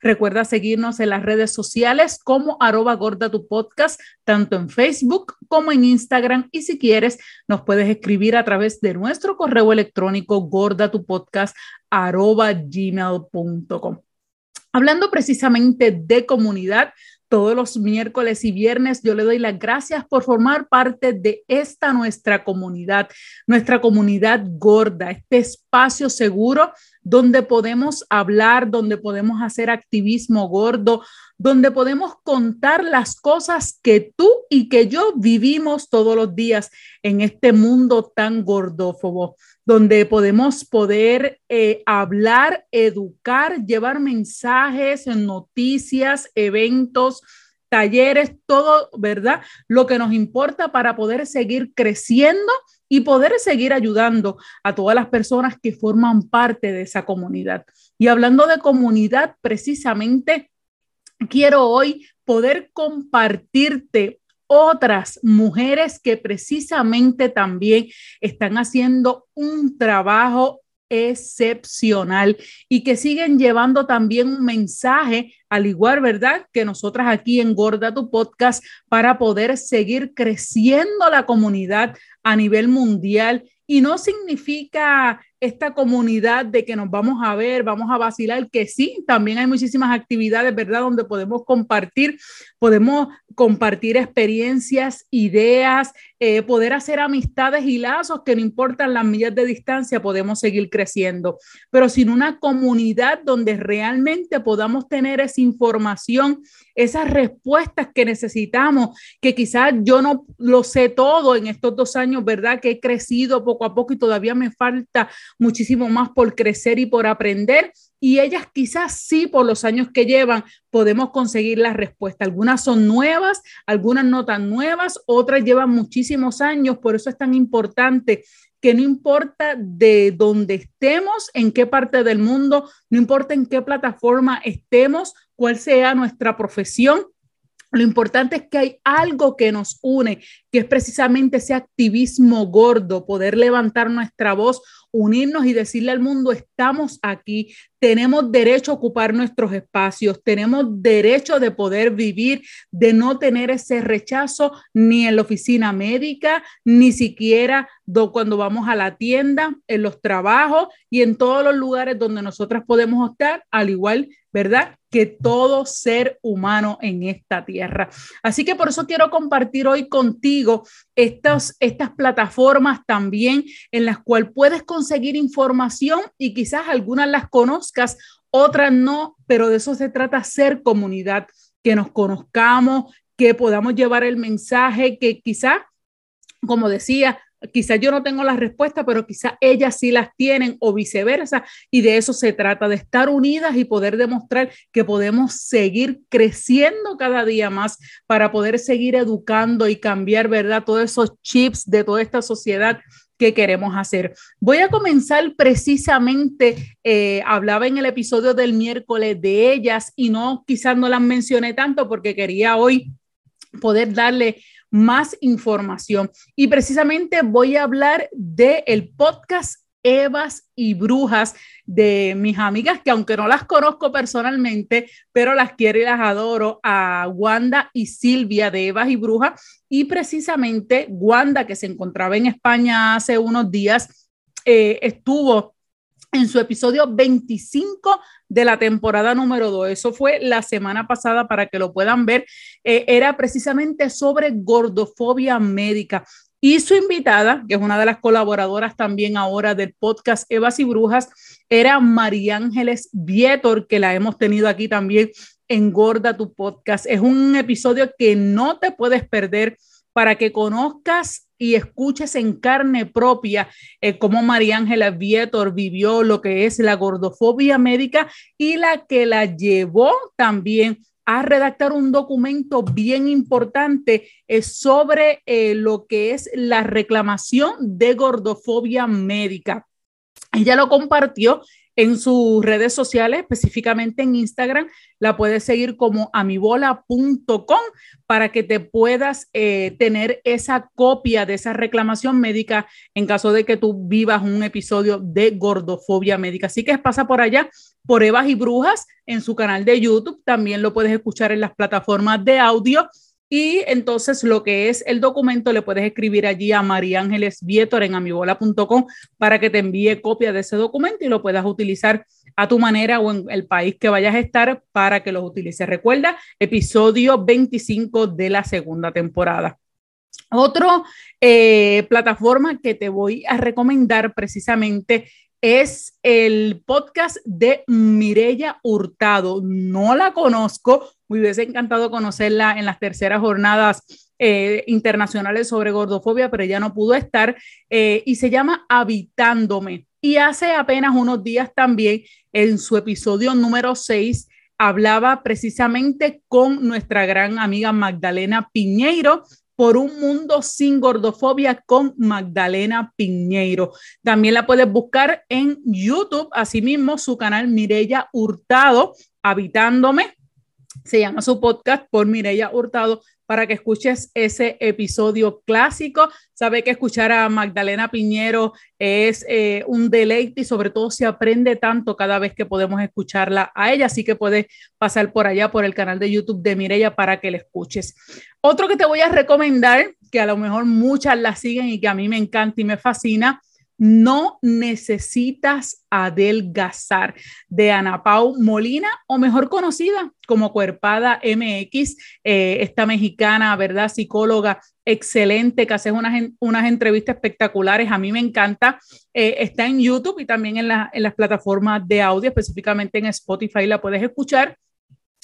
Recuerda seguirnos en las redes sociales como arroba gorda tu podcast, tanto en Facebook como en Instagram. Y si quieres, nos puedes escribir a través de nuestro correo electrónico gorda tu podcast arroba gmail.com. Hablando precisamente de comunidad, todos los miércoles y viernes yo le doy las gracias por formar parte de esta nuestra comunidad, nuestra comunidad gorda, este espacio seguro donde podemos hablar, donde podemos hacer activismo gordo, donde podemos contar las cosas que tú y que yo vivimos todos los días en este mundo tan gordófobo, donde podemos poder eh, hablar, educar, llevar mensajes, noticias, eventos, talleres, todo, ¿verdad? Lo que nos importa para poder seguir creciendo y poder seguir ayudando a todas las personas que forman parte de esa comunidad. Y hablando de comunidad, precisamente quiero hoy poder compartirte otras mujeres que precisamente también están haciendo un trabajo excepcional y que siguen llevando también un mensaje, al igual, ¿verdad? Que nosotras aquí en Gorda tu Podcast, para poder seguir creciendo la comunidad a nivel mundial. Y no significa esta comunidad de que nos vamos a ver, vamos a vacilar, que sí, también hay muchísimas actividades, ¿verdad? Donde podemos compartir, podemos compartir experiencias, ideas, eh, poder hacer amistades y lazos que no importan las millas de distancia, podemos seguir creciendo. Pero sin una comunidad donde realmente podamos tener esa información, esas respuestas que necesitamos, que quizás yo no lo sé todo en estos dos años, ¿verdad? Que he crecido poco a poco y todavía me falta muchísimo más por crecer y por aprender. Y ellas quizás sí, por los años que llevan, podemos conseguir la respuesta. Algunas son nuevas, algunas no tan nuevas, otras llevan muchísimos años. Por eso es tan importante que no importa de dónde estemos, en qué parte del mundo, no importa en qué plataforma estemos, cuál sea nuestra profesión, lo importante es que hay algo que nos une, que es precisamente ese activismo gordo, poder levantar nuestra voz, unirnos y decirle al mundo, estamos aquí, tenemos derecho a ocupar nuestros espacios, tenemos derecho de poder vivir, de no tener ese rechazo ni en la oficina médica, ni siquiera cuando vamos a la tienda, en los trabajos y en todos los lugares donde nosotras podemos estar, al igual, ¿verdad? Que todo ser humano en esta tierra. Así que por eso quiero compartir hoy contigo estas, estas plataformas también en las cuales puedes conseguir información y quizás algunas las conozcas, otras no, pero de eso se trata ser comunidad, que nos conozcamos, que podamos llevar el mensaje, que quizás, como decía, quizás yo no tengo la respuesta, pero quizás ellas sí las tienen o viceversa. Y de eso se trata, de estar unidas y poder demostrar que podemos seguir creciendo cada día más para poder seguir educando y cambiar, ¿verdad? Todos esos chips de toda esta sociedad que queremos hacer. Voy a comenzar precisamente, eh, hablaba en el episodio del miércoles de ellas y no, quizás no las mencioné tanto porque quería hoy poder darle más información. Y precisamente voy a hablar del el podcast Evas y Brujas de mis amigas, que aunque no las conozco personalmente, pero las quiero y las adoro, a Wanda y Silvia de Evas y Brujas. Y precisamente Wanda, que se encontraba en España hace unos días, eh, estuvo en su episodio 25 de la temporada número 2. Eso fue la semana pasada para que lo puedan ver. Eh, era precisamente sobre gordofobia médica. Y su invitada, que es una de las colaboradoras también ahora del podcast Evas y Brujas, era María Ángeles Vietor, que la hemos tenido aquí también en Gorda tu podcast. Es un episodio que no te puedes perder para que conozcas y escuches en carne propia eh, cómo María Ángela Vietor vivió lo que es la gordofobia médica y la que la llevó también a redactar un documento bien importante eh, sobre eh, lo que es la reclamación de gordofobia médica. Ella lo compartió en sus redes sociales, específicamente en Instagram. La puedes seguir como amibola.com para que te puedas eh, tener esa copia de esa reclamación médica en caso de que tú vivas un episodio de gordofobia médica. Así que pasa por allá, por Evas y Brujas, en su canal de YouTube. También lo puedes escuchar en las plataformas de audio y entonces lo que es el documento le puedes escribir allí a María Ángeles Vietor en amibola.com para que te envíe copia de ese documento y lo puedas utilizar a tu manera o en el país que vayas a estar para que los utilices. Recuerda, episodio 25 de la segunda temporada. Otra eh, plataforma que te voy a recomendar precisamente es el podcast de Mirella Hurtado. No la conozco, me hubiese encantado conocerla en las terceras jornadas eh, internacionales sobre gordofobia, pero ella no pudo estar, eh, y se llama Habitándome. Y hace apenas unos días también, en su episodio número 6, hablaba precisamente con nuestra gran amiga Magdalena Piñeiro, por un mundo sin gordofobia con Magdalena Piñeiro. También la puedes buscar en YouTube, asimismo su canal Mirella Hurtado, Habitándome. Se llama su podcast por Mirella Hurtado para que escuches ese episodio clásico. Sabe que escuchar a Magdalena Piñero es eh, un deleite y sobre todo se aprende tanto cada vez que podemos escucharla a ella, así que puedes pasar por allá por el canal de YouTube de Mirella para que la escuches. Otro que te voy a recomendar, que a lo mejor muchas la siguen y que a mí me encanta y me fascina, no necesitas adelgazar de Ana Pau Molina, o mejor conocida como Cuerpada MX, eh, esta mexicana, ¿verdad? Psicóloga excelente, que hace unas, unas entrevistas espectaculares. A mí me encanta. Eh, está en YouTube y también en, en, las plataformas de audio, específicamente en Spotify la puedes escuchar.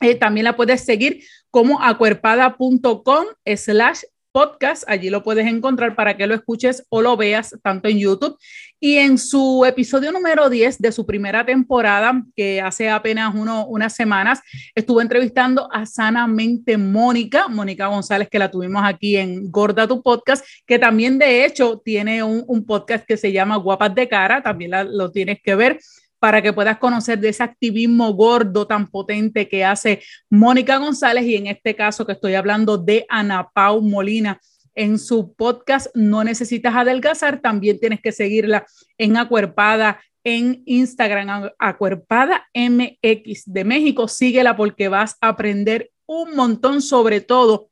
Eh, también la puedes seguir como acuerpada.com slash podcast, allí lo puedes encontrar para que lo escuches o lo veas tanto en YouTube. Y en su episodio número 10 de su primera temporada, que hace apenas uno, unas semanas, estuvo entrevistando a Sanamente Mónica, Mónica González, que la tuvimos aquí en Gorda Tu Podcast, que también de hecho tiene un, un podcast que se llama Guapas de Cara, también lo tienes que ver para que puedas conocer de ese activismo gordo tan potente que hace Mónica González y en este caso que estoy hablando de Ana Pau Molina en su podcast No necesitas adelgazar, también tienes que seguirla en Acuerpada en Instagram, Acuerpada MX de México, síguela porque vas a aprender un montón sobre todo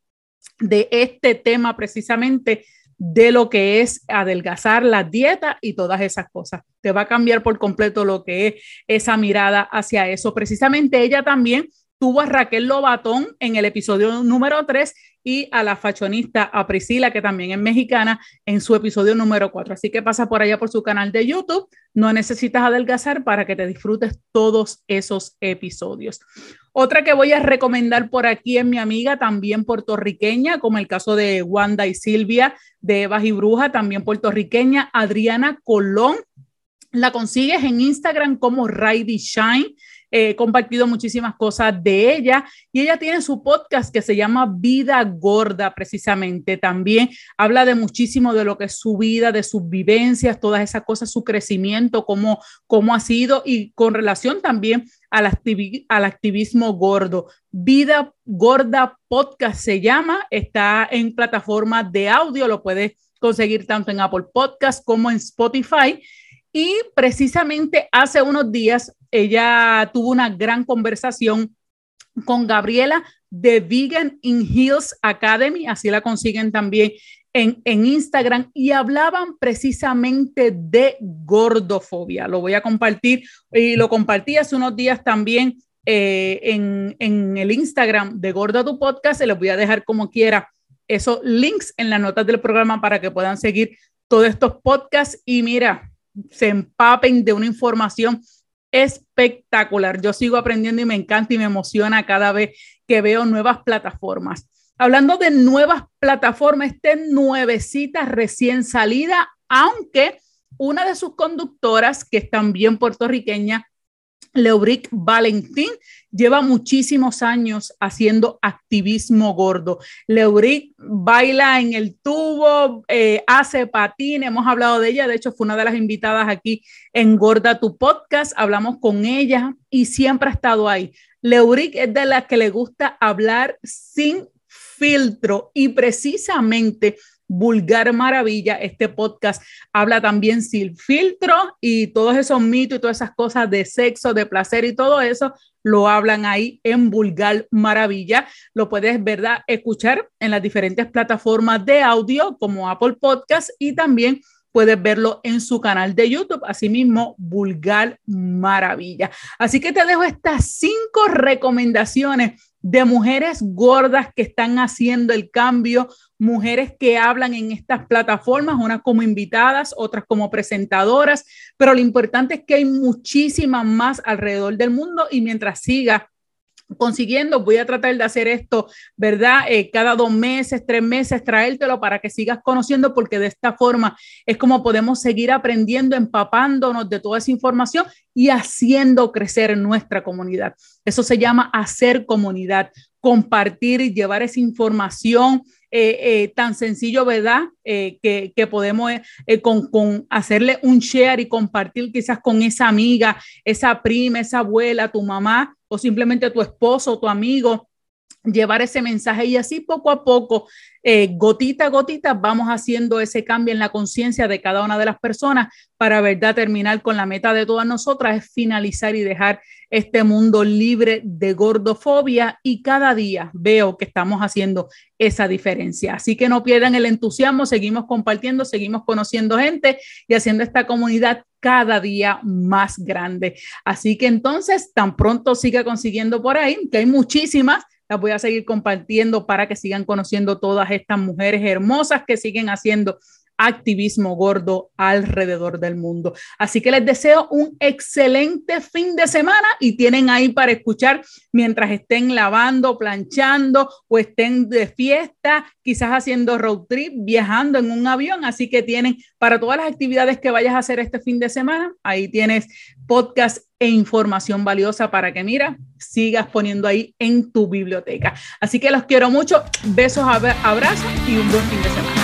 de este tema precisamente de lo que es adelgazar la dieta y todas esas cosas. Te va a cambiar por completo lo que es esa mirada hacia eso. Precisamente ella también tuvo a Raquel Lobatón en el episodio número 3 y a la fashionista, a Priscila, que también es mexicana, en su episodio número 4. Así que pasa por allá por su canal de YouTube. No necesitas adelgazar para que te disfrutes todos esos episodios. Otra que voy a recomendar por aquí es mi amiga, también puertorriqueña, como el caso de Wanda y Silvia de Evas y Bruja, también puertorriqueña, Adriana Colón. La consigues en Instagram como Ridy Shine he compartido muchísimas cosas de ella y ella tiene su podcast que se llama Vida Gorda precisamente. También habla de muchísimo de lo que es su vida, de sus vivencias, todas esas cosas, su crecimiento, cómo, cómo ha sido y con relación también al, activismo gordo. Vida Gorda Podcast se llama, está en plataformas de audio, lo puedes conseguir tanto en Apple Podcast como en Spotify. Y precisamente hace unos días ella tuvo una gran conversación con Gabriela de Vegan in Hills Academy, así la consiguen también en, en, Instagram, y hablaban precisamente de gordofobia. Lo voy a compartir y lo compartí hace unos días también eh, en, en, el Instagram de Gorda Tu Podcast. Se los voy a dejar como quiera esos links en las notas del programa para que puedan seguir todos estos podcasts. Y mira, se empapen de una información espectacular. Yo sigo aprendiendo y me encanta y me emociona cada vez que veo nuevas plataformas. Hablando de nuevas plataformas, esta nuevecita recién salida, aunque una de sus conductoras, que es también puertorriqueña, Leuric Valentín lleva muchísimos años haciendo activismo gordo. Leuric baila en el tubo, eh, hace patín, hemos hablado de ella, de hecho fue una de las invitadas aquí en Gorda tu podcast, hablamos con ella y siempre ha estado ahí. Leuric es de las que le gusta hablar sin filtro y precisamente Vulgar Maravilla. Este podcast habla también sin filtro y todos esos mitos y todas esas cosas de sexo, de placer y todo eso lo hablan ahí en Vulgar Maravilla. Lo puedes, ¿verdad?, escuchar en las diferentes plataformas de audio como Apple Podcast y también puedes verlo en su canal de YouTube, asimismo, Vulgar Maravilla. Así que te dejo estas cinco recomendaciones de mujeres gordas que están haciendo el cambio, mujeres que hablan en estas plataformas, unas como invitadas, otras como presentadoras, pero lo importante es que hay muchísimas más alrededor del mundo y mientras siga consiguiendo. Voy a tratar de hacer esto, ¿verdad? Eh, cada dos meses, tres meses, traértelo para que sigas conociendo, porque de esta forma es como podemos seguir aprendiendo, empapándonos de toda esa información y haciendo crecer nuestra comunidad. Eso se llama hacer comunidad, compartir y llevar esa información. Eh, eh, tan sencillo, ¿verdad? que, que, podemos con, con, hacerle un share y compartir quizás con esa amiga, esa prima, esa abuela, tu mamá, o simplemente tu esposo, tu amigo, llevar ese mensaje y así poco a poco, eh, gotita a gotita, vamos haciendo ese cambio en la conciencia de cada una de las personas para, verdad, terminar con la meta de todas nosotras, es finalizar y dejar este mundo libre de gordofobia y cada día veo que estamos haciendo esa diferencia. Así que no pierdan el entusiasmo, seguimos compartiendo, seguimos conociendo gente y haciendo esta comunidad cada día más grande. Así que entonces, tan pronto siga consiguiendo por ahí, que hay muchísimas, voy a seguir compartiendo para que sigan conociendo todas estas mujeres hermosas que siguen haciendo activismo gordo alrededor del mundo. Así que les deseo un excelente fin de semana y tienen ahí para escuchar mientras estén lavando, planchando o estén de fiesta, quizás haciendo road trip, viajando en un avión. Así que tienen para todas las actividades que vayas a hacer este fin de semana, ahí tienes podcast e información valiosa para que, mira, sigas poniendo ahí en tu biblioteca. Así que los quiero mucho, besos, abrazos y un buen fin de semana.